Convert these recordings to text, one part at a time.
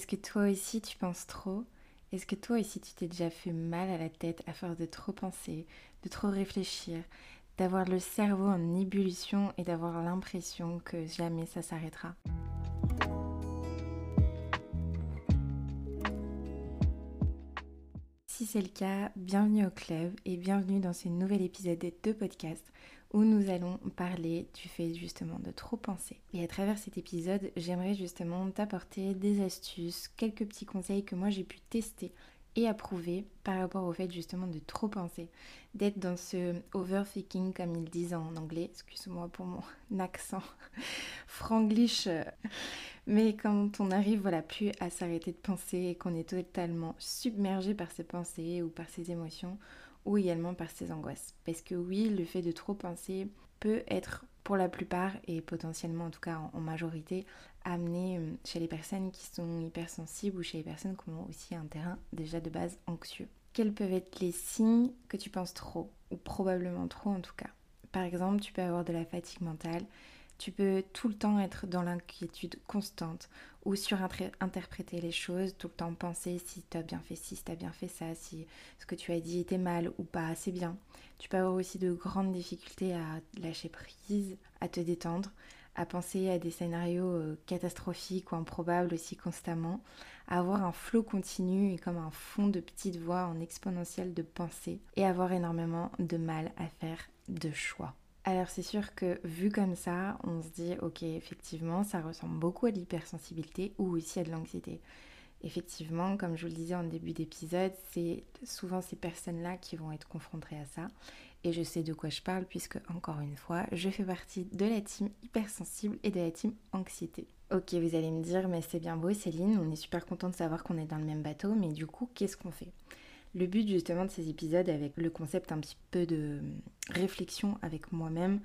Est-ce que toi aussi tu penses trop? Est-ce que toi aussi tu t'es déjà fait mal à la tête à force de trop penser, de trop réfléchir, d'avoir le cerveau en ébullition et d'avoir l'impression que jamais ça s'arrêtera? Si c'est le cas, bienvenue au club et bienvenue dans ce nouvel épisode de podcast où nous allons parler du fait justement de trop penser. Et à travers cet épisode, j'aimerais justement t'apporter des astuces, quelques petits conseils que moi j'ai pu tester et approuver par rapport au fait justement de trop penser, d'être dans ce overthinking comme ils disent en anglais, excuse-moi pour mon accent franglish, mais quand on arrive voilà plus à s'arrêter de penser et qu'on est totalement submergé par ses pensées ou par ses émotions ou également par ses angoisses. Parce que oui, le fait de trop penser peut être pour la plupart et potentiellement en tout cas en, majorité amené euh, chez les personnes qui sont hypersensibles ou chez les personnes qui ont aussi un terrain déjà de base anxieux. Quels peuvent être les signes que tu penses trop ou probablement trop en tout cas? Par exemple, tu peux avoir de la fatigue mentale, tu peux tout le temps être dans l'inquiétude constante ou surinterpréter les choses, tout le temps penser si tu as bien fait ci, si tu as bien fait ça, si ce que tu as dit était mal ou pas assez bien. Tu peux avoir aussi de grandes difficultés à lâcher prise, à te détendre, à penser à des scénarios euh, catastrophiques ou improbables aussi constamment, à avoir un flot continu et comme un fond de petites voix en exponentielle de pensée et avoir énormément de mal à faire de choix. Alors c'est sûr que vu comme ça, on se dit ok effectivement ça ressemble beaucoup à l'hypersensibilité ou aussi à de l'anxiété. Effectivement, comme je vous le disais en début d'épisode, c'est souvent ces personnes-là qui vont être confrontées à ça. Et je sais de quoi je parle puisque, encore une fois, je fais partie de la team hypersensible et de la team anxiété. Ok, vous allez me dire, mais c'est bien beau Céline, on est super content de savoir qu'on est dans le même bateau, mais du coup, qu'est-ce qu'on fait? Le but justement de ces épisodes avec le concept un petit peu de réflexion avec moi-même,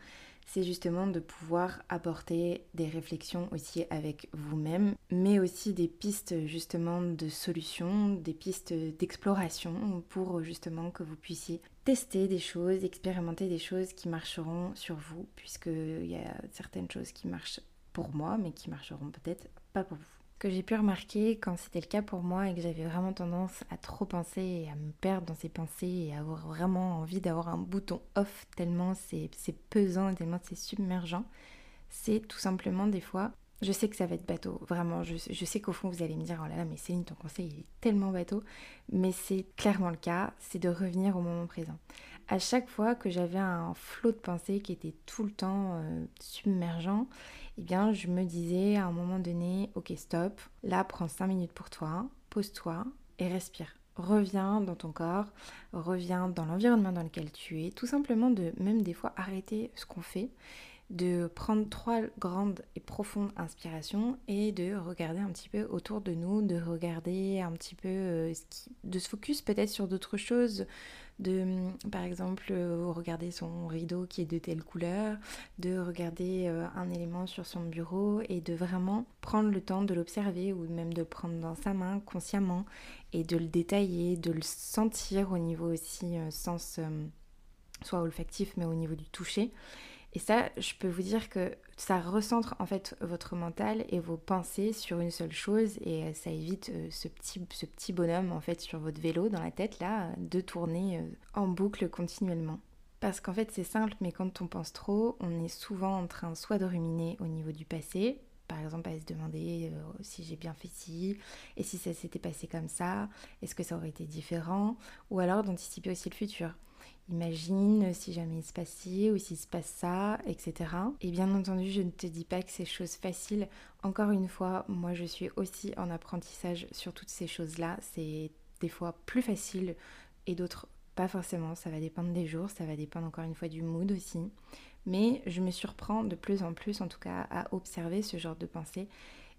c'est justement de pouvoir apporter des réflexions aussi avec vous-même, mais aussi des pistes justement de solutions, des pistes d'exploration pour justement que vous puissiez tester des choses, expérimenter des choses qui marcheront sur vous, puisqu'il y a certaines choses qui marchent pour moi, mais qui marcheront peut-être pas pour vous que j'ai pu remarquer quand c'était le cas pour moi et que j'avais vraiment tendance à trop penser et à me perdre dans ces pensées et à avoir vraiment envie d'avoir un bouton off tellement c'est pesant, tellement c'est submergent, c'est tout simplement des fois, je sais que ça va être bateau, vraiment, je, sais qu'au fond vous allez me dire, oh là là, mais Céline, ton conseil est tellement bateau, mais c'est clairement le cas, c'est de revenir au moment présent à chaque fois que j'avais un flot de pensées qui était tout le temps euh, submergent, eh bien je me disais à un moment donné, ok stop, là prends 5 minutes pour toi, pose-toi et respire. Reviens dans ton corps, reviens dans l'environnement dans lequel tu es, tout simplement de même des fois arrêter ce qu'on fait de prendre trois grandes et profondes inspirations et de regarder un petit peu autour de nous, de regarder un petit peu, euh, de se focus peut-être sur d'autres choses, de mm, par exemple euh, regarder son rideau qui est de telle couleur, de regarder euh, un élément sur son bureau et de vraiment prendre le temps de l'observer ou même de prendre dans sa main consciemment et de le détailler, de le sentir au niveau aussi sens soit olfactif mais au niveau du toucher et ça, je peux vous dire que ça recentre en fait votre mental et vos pensées sur une seule chose et euh, ça évite euh, ce petit, ce petit bonhomme en fait sur votre vélo dans la tête là de tourner euh, en boucle continuellement. Parce qu'en fait c'est simple, mais quand on pense trop, on est souvent en train soit de ruminer au niveau du passé, par exemple à se demander si j'ai bien fait ci, et si ça s'était passé comme ça, est-ce que ça aurait été différent, ou alors d'anticiper aussi le futur. Imagine si jamais il se passe ci ou s'il se passe ça, etc. Et bien entendu, je ne te dis pas que c'est chose facile. Encore une fois, moi je suis aussi en apprentissage sur toutes ces choses-là. C'est des fois plus facile et d'autres pas forcément. Ça va dépendre des jours, ça va dépendre encore une fois du mood aussi. Mais je me surprends de plus en plus, en tout cas, à observer ce genre de pensée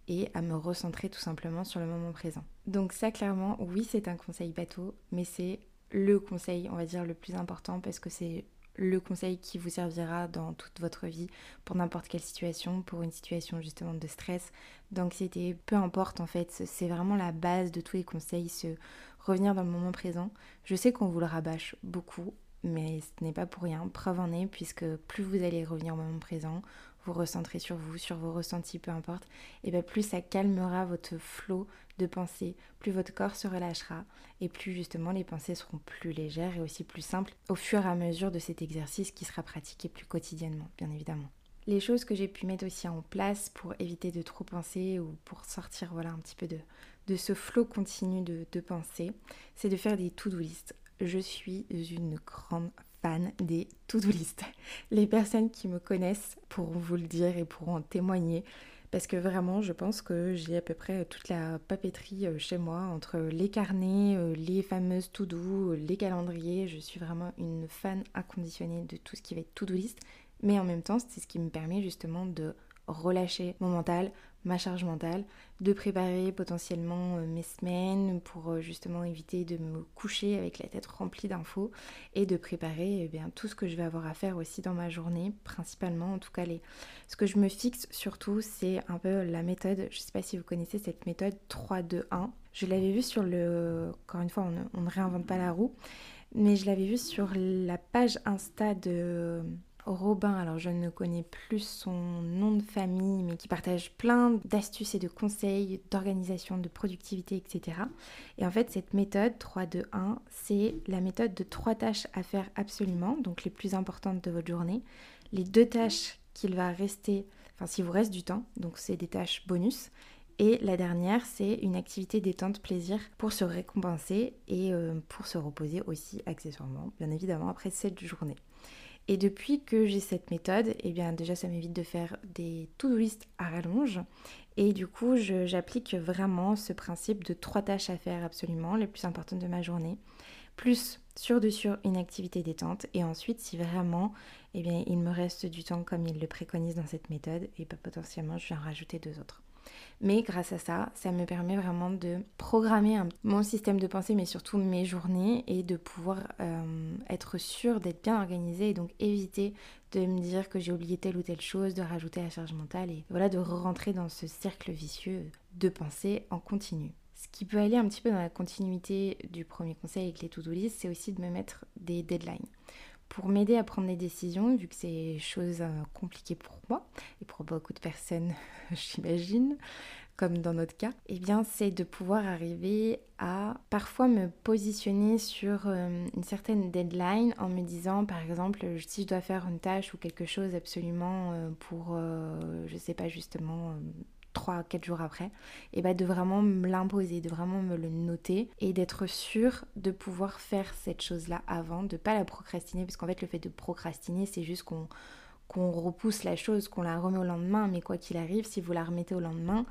et à me recentrer tout simplement sur le moment présent. Donc ça clairement, oui c'est un conseil bateau, mais c'est le conseil, on va dire, le plus important parce que c'est le conseil qui vous servira dans toute votre vie pour n'importe quelle situation, pour une situation justement de stress, d'anxiété, peu importe en fait, c'est vraiment la base de tous les conseils, se revenir dans le moment présent. Je sais qu'on vous le rabâche beaucoup, mais ce n'est pas pour rien, preuve en est, puisque plus vous allez revenir au moment présent, vous sur vous, sur vos ressentis, peu importe, et bien plus ça calmera votre flot de pensées, plus votre corps se relâchera et plus justement les pensées seront plus légères et aussi plus simples au fur et à mesure de cet exercice qui sera pratiqué plus quotidiennement, bien évidemment. Les choses que j'ai pu mettre aussi en place pour éviter de trop penser ou pour sortir voilà un petit peu de, de ce flot continu de, de pensée, c'est de faire des to-do list. Je suis une grande des to-do list. Les personnes qui me connaissent pourront vous le dire et pourront en témoigner. Parce que vraiment, je pense que j'ai à peu près toute la papeterie euh, chez moi, entre les carnets, euh, les fameuses to-do, les calendriers. Je suis vraiment une fan inconditionnée de tout ce qui va être to-do list. Mais en même temps, c'est ce qui me permet justement de relâcher mon mental, ma charge mentale, de préparer potentiellement euh, mes semaines pour euh, justement éviter de me coucher avec la tête remplie d'infos et de préparer eh bien, tout ce que je vais avoir à faire aussi dans ma journée, principalement en tout cas les... ce que je me fixe surtout c'est un peu la méthode, je ne sais pas si vous connaissez cette méthode 3-2-1, je l'avais vue sur le... encore une fois on ne réinvente pas la roue, mais je l'avais vue sur la page Insta de Robin, alors je ne connais plus son nom de famille, mais qui partage plein d'astuces et de conseils d'organisation, de productivité, etc. Et en fait, cette méthode 3-2-1, c'est la méthode de trois tâches à faire absolument, donc les plus importantes de votre journée, les deux tâches qu'il va rester, enfin s'il vous reste du temps, donc c'est des tâches bonus, et la dernière, c'est une activité détente plaisir pour se récompenser et euh, pour se reposer aussi accessoirement, bien évidemment, après cette journée. Et depuis que j'ai cette méthode, eh bien déjà ça m'évite de faire des to-do list à rallonge. Et du coup, j'applique vraiment ce principe de trois tâches à faire absolument, les plus importantes de ma journée, plus sur de une activité détente. Et ensuite, si vraiment eh bien, il me reste du temps comme il le préconise dans cette méthode, et eh bien, potentiellement je vais en rajouter deux autres. Mais grâce à ça, ça me permet vraiment de programmer mon système de pensée, mais surtout mes journées, et de pouvoir euh, être sûr d'être bien organisée et donc éviter de me dire que j'ai oublié telle ou telle chose, de rajouter la charge mentale et voilà, de rentrer dans ce cercle vicieux de pensée en continu. Ce qui peut aller un petit peu dans la continuité du premier conseil avec les to-do list, c'est aussi de me mettre des deadlines pour m'aider à prendre des décisions, vu que c'est chose euh, compliquée pour moi et pour beaucoup de personnes, j'imagine, comme dans notre cas, eh bien c'est de pouvoir arriver à parfois me positionner sur euh, une certaine deadline en me disant par exemple si je dois faire une tâche ou quelque chose absolument euh, pour je sais pas justement 3 4 jours après, et bah de vraiment me l'imposer, de vraiment me le noter et d'être sûr de pouvoir faire cette chose-là avant, de pas la procrastiner, parce qu'en fait le fait de procrastiner, c'est juste qu'on qu'on repousse la chose, qu'on la remet au lendemain, mais quoi qu'il arrive, si vous la remettez au lendemain,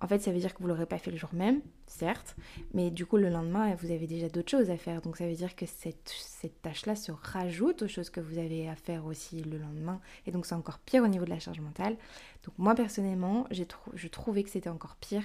en fait, ça veut dire que vous l'aurez pas fait le jour même, certes, mais du coup, le lendemain, vous avez déjà d'autres choses à faire. Donc, ça veut dire que cette, tâche-là se rajoute aux choses que vous avez à faire aussi le lendemain. Et donc, c'est encore pire au niveau de la charge mentale. Donc, moi, personnellement, j'ai je trouvais que c'était encore pire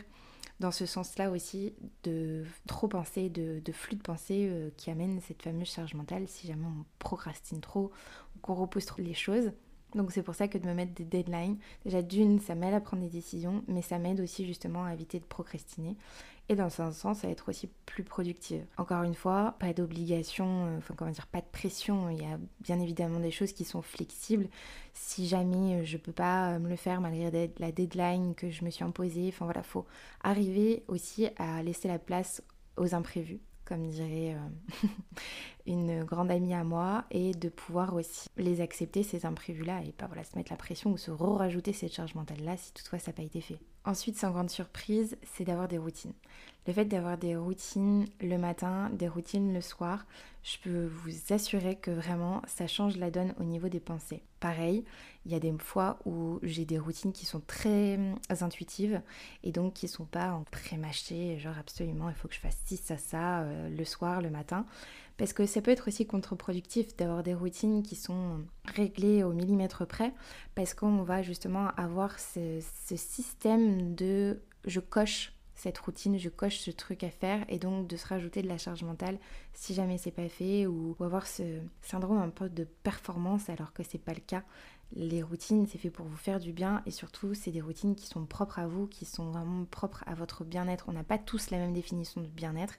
dans ce sens-là aussi de trop penser, de, flux de pensée euh, qui amène cette fameuse charge mentale si jamais on procrastine trop ou qu'on repousse trop les choses. Donc c'est pour ça que de me mettre des deadlines, déjà d'une, ça m'aide à prendre des décisions, mais ça m'aide aussi justement à éviter de procrastiner. Et dans un sens, à être aussi plus productive. Encore une fois, pas d'obligation, euh, enfin comment dire, pas de pression. Il y a bien évidemment des choses qui sont flexibles. Si jamais euh, je peux pas euh, me le faire malgré la deadline que je me suis imposée, enfin voilà, faut arriver aussi à laisser la place aux imprévus comme dirait une grande amie à moi, et de pouvoir aussi les accepter, ces imprévus-là, et pas voilà, se mettre la pression ou se re-rajouter cette charge mentale-là si toutefois ça n'a pas été fait. Ensuite, sans grande surprise, c'est d'avoir des routines. Le fait d'avoir des routines le matin, des routines le soir, je peux vous assurer que vraiment ça change la donne au niveau des pensées. Pareil, il y a des fois où j'ai des routines qui sont très hum, intuitives et donc qui sont pas en pré-mâché, genre absolument il faut que je fasse ci, ça, ça euh, le soir, le matin. Parce que ça peut être aussi contre-productif d'avoir des routines qui sont réglées au millimètre près, parce qu'on va justement avoir ce, système de je coche cette routine, je coche ce truc à faire et donc de se rajouter de la charge mentale si jamais c'est pas fait ou, avoir ce syndrome un peu de performance alors que c'est pas le cas. Les routines, c'est fait pour vous faire du bien et surtout, c'est des routines qui sont propres à vous, qui sont vraiment propres à votre bien-être. On n'a pas tous la même définition de bien-être.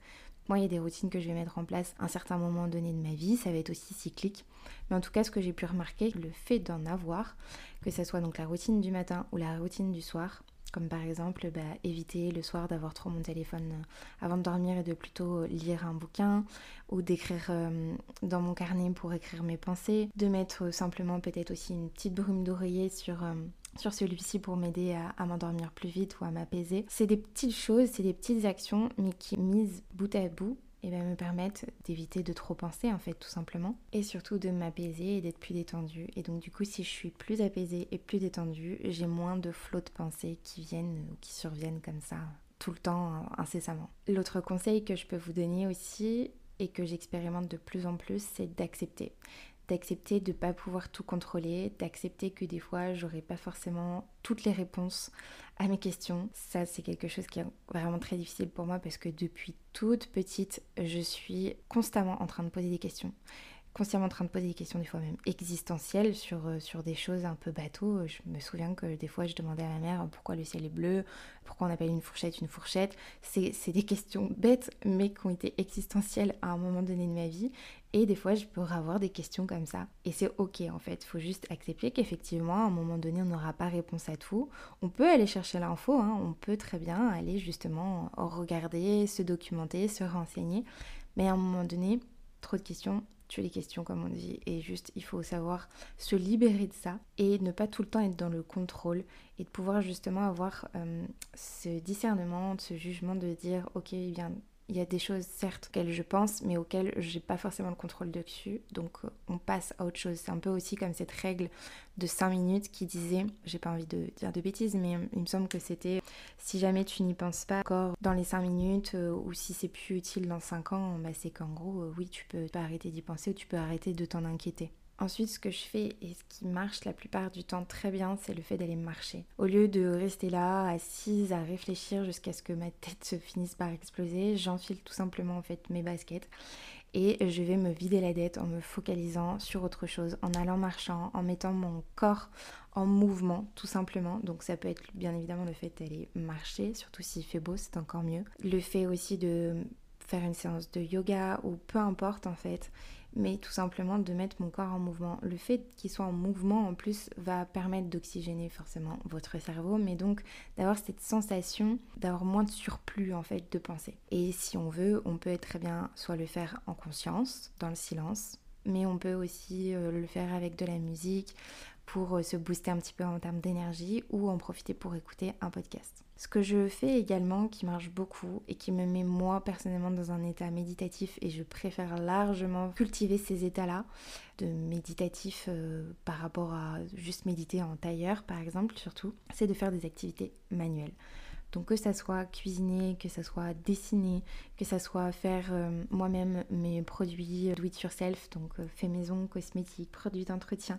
Moi, il y a des routines que je vais mettre en place à un certain moment donné de ma vie, ça va être aussi cyclique. Mais en tout cas, ce que j'ai pu remarquer, le fait d'en avoir, que ce soit donc la routine du matin ou la routine du soir, comme par exemple bah, éviter le soir d'avoir trop mon téléphone euh, avant de dormir et de plutôt lire un bouquin ou d'écrire euh, dans mon carnet pour écrire mes pensées, de mettre simplement peut-être aussi une petite brume d'oreiller sur euh, sur celui-ci pour m'aider à, m'endormir plus vite ou à m'apaiser. C'est des petites choses, c'est des petites actions, mais qui mises bout à bout et ben, me permettent d'éviter de trop penser en fait tout simplement et surtout de m'apaiser et d'être plus détendue et donc du coup si je suis plus apaisée et plus détendue j'ai moins de flots de pensées qui viennent ou qui surviennent comme ça tout le temps incessamment. L'autre conseil que je peux vous donner aussi et que j'expérimente de plus en plus c'est d'accepter d'accepter de ne pas pouvoir tout contrôler, d'accepter que des fois j'aurai pas forcément toutes les réponses à mes questions. Ça c'est quelque chose qui est vraiment très difficile pour moi parce que depuis toute petite je suis constamment en train de poser des questions consciemment en train de poser des questions, des fois même existentielles, sur, euh, sur des choses un peu bateau. Je me souviens que des fois, je demandais à ma mère pourquoi le ciel est bleu, pourquoi on appelle une fourchette une fourchette. C'est des questions bêtes, mais qui ont été existentielles à un moment donné de ma vie. Et des fois, je pourrais avoir des questions comme ça. Et c'est ok en fait. Faut juste accepter qu'effectivement, à un moment donné, on n'aura pas réponse à tout. On peut aller chercher l'info, hein. on peut très bien aller justement regarder, se documenter, se renseigner. Mais à un moment donné, trop de questions, tu les questions comme on dit et juste il faut savoir se libérer de ça et ne pas tout le temps être dans le contrôle et de pouvoir justement avoir euh, ce discernement, ce jugement de dire ok bien il y a des choses, certes, auxquelles je pense, mais auxquelles j'ai pas forcément le contrôle dessus. Donc, euh, on passe à autre chose. C'est un peu aussi comme cette règle de 5 minutes qui disait, j'ai pas envie de dire de bêtises, mais il me semble que c'était si jamais tu n'y penses pas encore dans les 5 minutes, euh, ou si c'est plus utile dans 5 ans, bah, c'est qu'en gros, euh, oui, tu peux pas arrêter d'y penser ou tu peux arrêter de t'en inquiéter. Ensuite, ce que je fais et ce qui marche la plupart du temps très bien, c'est le fait d'aller marcher. Au lieu de rester là, assise, à réfléchir jusqu'à ce que ma tête se finisse par exploser, j'enfile tout simplement en fait mes baskets et je vais me vider la tête en me focalisant sur autre chose, en allant marchant, en mettant mon corps en mouvement tout simplement. Donc ça peut être bien évidemment le fait d'aller marcher, surtout s'il fait beau, c'est encore mieux. Le fait aussi de faire une séance de yoga ou peu importe en fait mais tout simplement de mettre mon corps en mouvement. Le fait qu'il soit en mouvement en plus va permettre d'oxygéner forcément votre cerveau, mais donc d'avoir cette sensation d'avoir moins de surplus en fait de pensée. Et si on veut, on peut très bien soit le faire en conscience, dans le silence, mais on peut aussi euh, le faire avec de la musique pour euh, se booster un petit peu en termes d'énergie ou en profiter pour écouter un podcast. Ce que je fais également qui marche beaucoup et qui me met moi personnellement dans un état méditatif et je préfère largement cultiver ces états-là de méditatif euh, par rapport à juste méditer en tailleur par exemple surtout, c'est de faire des activités manuelles. Donc que ça soit cuisiner, que ça soit dessiner, que ça soit faire euh, moi-même mes produits do it yourself, donc euh, fait maison, cosmétiques, produits d'entretien,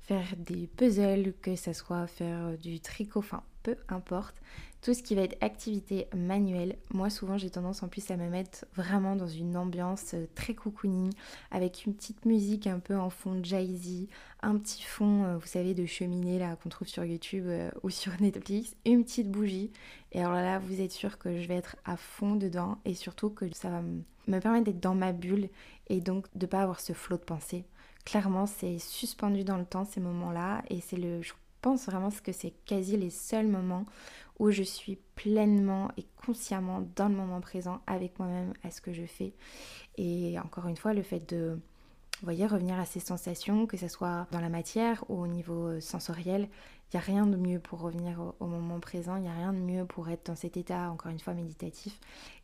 faire des puzzles, que ça soit faire du tricot, enfin peu importe. Tout ce qui va être activité manuelle, moi souvent j'ai tendance en plus à me mettre vraiment dans une ambiance euh, très cocooning, avec une petite musique un peu en fond jazzy, un petit fond, euh, vous savez, de cheminée là qu'on trouve sur YouTube euh, ou sur Netflix, une petite bougie. Et alors là, vous êtes sûr que je vais être à fond dedans et surtout que ça va me permettre d'être dans ma bulle et donc de pas avoir ce flot de pensée. Clairement, c'est suspendu dans le temps ces moments-là et c'est le, pense vraiment que c'est quasi les seuls moments où je suis pleinement et consciemment dans le moment présent avec moi-même à ce que je fais. Et encore une fois, le fait de, revenir à ces sensations, que ce soit dans la matière ou au niveau euh, sensoriel, il n'y a rien de mieux pour revenir au, moment présent, il n'y a rien de mieux pour être dans cet état, encore une fois, méditatif,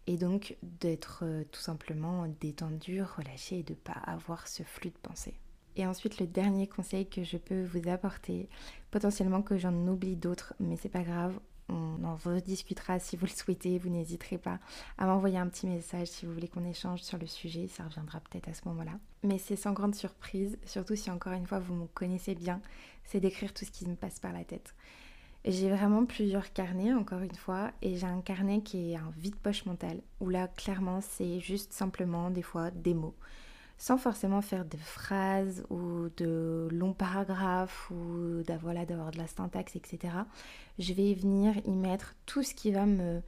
et donc d'être euh, tout simplement détendu, relâché et de ne pas avoir ce flux de pensée. Et ensuite, le dernier conseil que je peux vous apporter, potentiellement que j'en oublie d'autres, mais c'est pas grave, on en rediscutera si vous le souhaitez, vous n'hésiterez pas à m'envoyer un petit message si vous voulez qu'on échange sur le sujet, ça reviendra peut-être à ce moment-là. Mais c'est sans grande surprise, surtout si encore une fois vous me connaissez bien, c'est d'écrire tout ce qui me passe par la tête. J'ai vraiment plusieurs carnets, encore une fois, et j'ai un carnet qui est un vide-poche mental, où là, clairement, c'est juste simplement des fois des mots sans forcément faire de phrases ou de longs paragraphes ou d'avoir de la syntaxe, etc. Je vais venir y mettre tout ce qui va me,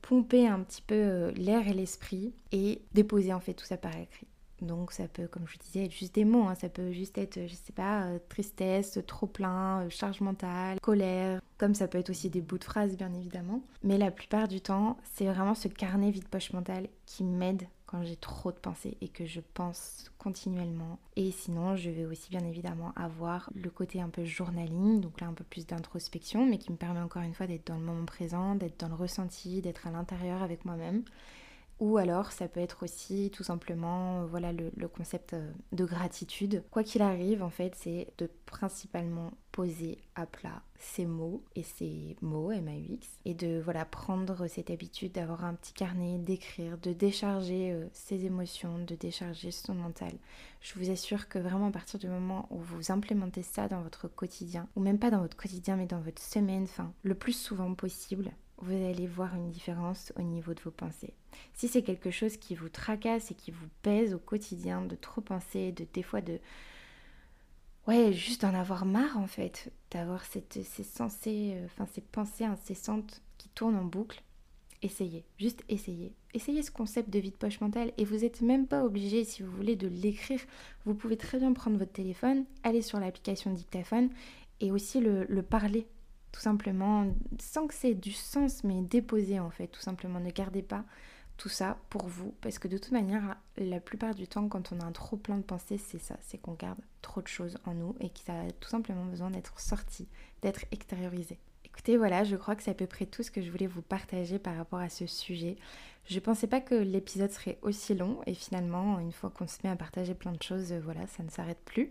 pomper un petit peu euh, l'air et l'esprit et déposer en fait tout ça par écrit. Donc ça peut, comme je disais, être juste des mots, hein. ça peut juste être, je sais pas, euh, tristesse, trop plein, euh, charge mentale, colère, comme ça peut être aussi des bouts de phrases bien évidemment. Mais la plupart du temps, c'est vraiment ce carnet vide-poche mental qui m'aide quand j'ai trop de pensées et que je pense continuellement. Et sinon, je vais aussi bien évidemment avoir le côté un peu journaling, donc là un peu plus d'introspection, mais qui me permet encore une fois d'être dans le moment présent, d'être dans le ressenti, d'être à l'intérieur avec moi-même. Ou alors ça peut être aussi tout simplement euh, voilà le, concept euh, de gratitude. Quoi qu'il arrive en fait c'est de principalement poser à plat ces mots et ces mots MAUX et de voilà prendre cette habitude d'avoir un petit carnet, d'écrire, de décharger euh, ses émotions, de décharger son mental. Je vous assure que vraiment à partir du moment où vous implémentez ça dans votre quotidien, ou même pas dans votre quotidien mais dans votre semaine, enfin le plus souvent possible, vous allez voir une différence au niveau de vos pensées. Si c'est quelque chose qui vous tracasse et qui vous pèse au quotidien de trop penser, de des fois de ouais, juste d'en avoir marre en fait, d'avoir cette ces pensées, euh, enfin ces pensées incessantes qui tournent en boucle, essayez, juste essayez. Essayez ce concept de vide poche mentale et vous n'êtes même pas obligé si vous voulez de l'écrire. Vous pouvez très bien prendre votre téléphone, aller sur l'application dictaphone et aussi le parler tout simplement, sans que c'est du sens, mais déposer en fait, tout simplement. Ne gardez pas tout ça pour vous, parce que de toute manière, la plupart du temps, quand on a un trop plein de pensées, c'est ça, c'est qu'on garde trop de choses en nous et que ça a tout simplement besoin d'être sorti, d'être extériorisé. Écoutez, voilà, je crois que c'est à peu près tout ce que je voulais vous partager par rapport à ce sujet. Je pensais pas que l'épisode serait aussi long et finalement, une fois qu'on se met à partager plein de choses, voilà, ça ne s'arrête plus.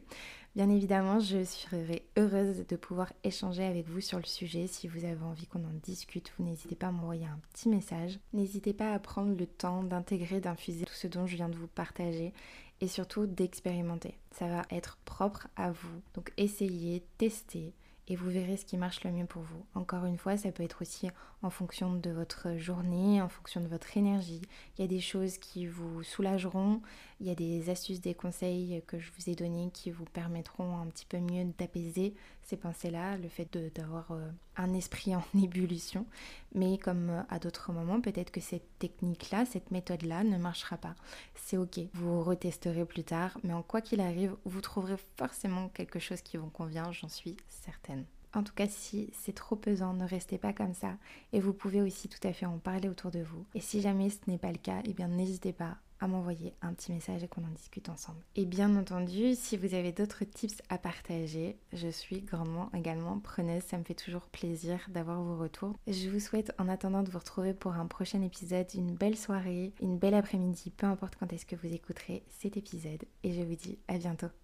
Bien évidemment, je serai heureuse de pouvoir échanger avec vous sur le sujet. Si vous avez envie qu'on en discute, vous n'hésitez pas à m'envoyer un petit message. N'hésitez pas à prendre le temps d'intégrer, d'infuser tout ce dont je viens de vous partager et surtout d'expérimenter. Ça va être propre à vous. Donc essayez, testez et vous verrez ce qui marche le mieux pour vous. Encore une fois, ça peut être aussi en fonction de votre journée, en fonction de votre énergie. Il y a des choses qui vous soulageront, il y a des astuces, des conseils que je vous ai donnés qui vous permettront un petit peu mieux d'apaiser ces pensées-là, le fait d'avoir euh, un esprit en ébullition. Mais comme euh, à d'autres moments, peut-être que cette technique-là, cette méthode-là ne marchera pas. C'est ok, vous retesterez plus tard, mais en quoi qu'il arrive, vous trouverez forcément quelque chose qui vous convient, j'en suis certaine. En tout cas, si c'est trop pesant, ne restez pas comme ça. Et vous pouvez aussi tout à fait en parler autour de vous. Et si jamais ce n'est pas le cas, eh bien n'hésitez pas à m'envoyer un petit message et qu'on en discute ensemble. Et bien entendu, si vous avez d'autres tips à partager, je suis grandement également preneuse. Ça me fait toujours plaisir d'avoir vos retours. Je vous souhaite en attendant de vous retrouver pour un prochain épisode une belle soirée, une belle après-midi, peu importe quand est-ce que vous écouterez cet épisode. Et je vous dis à bientôt.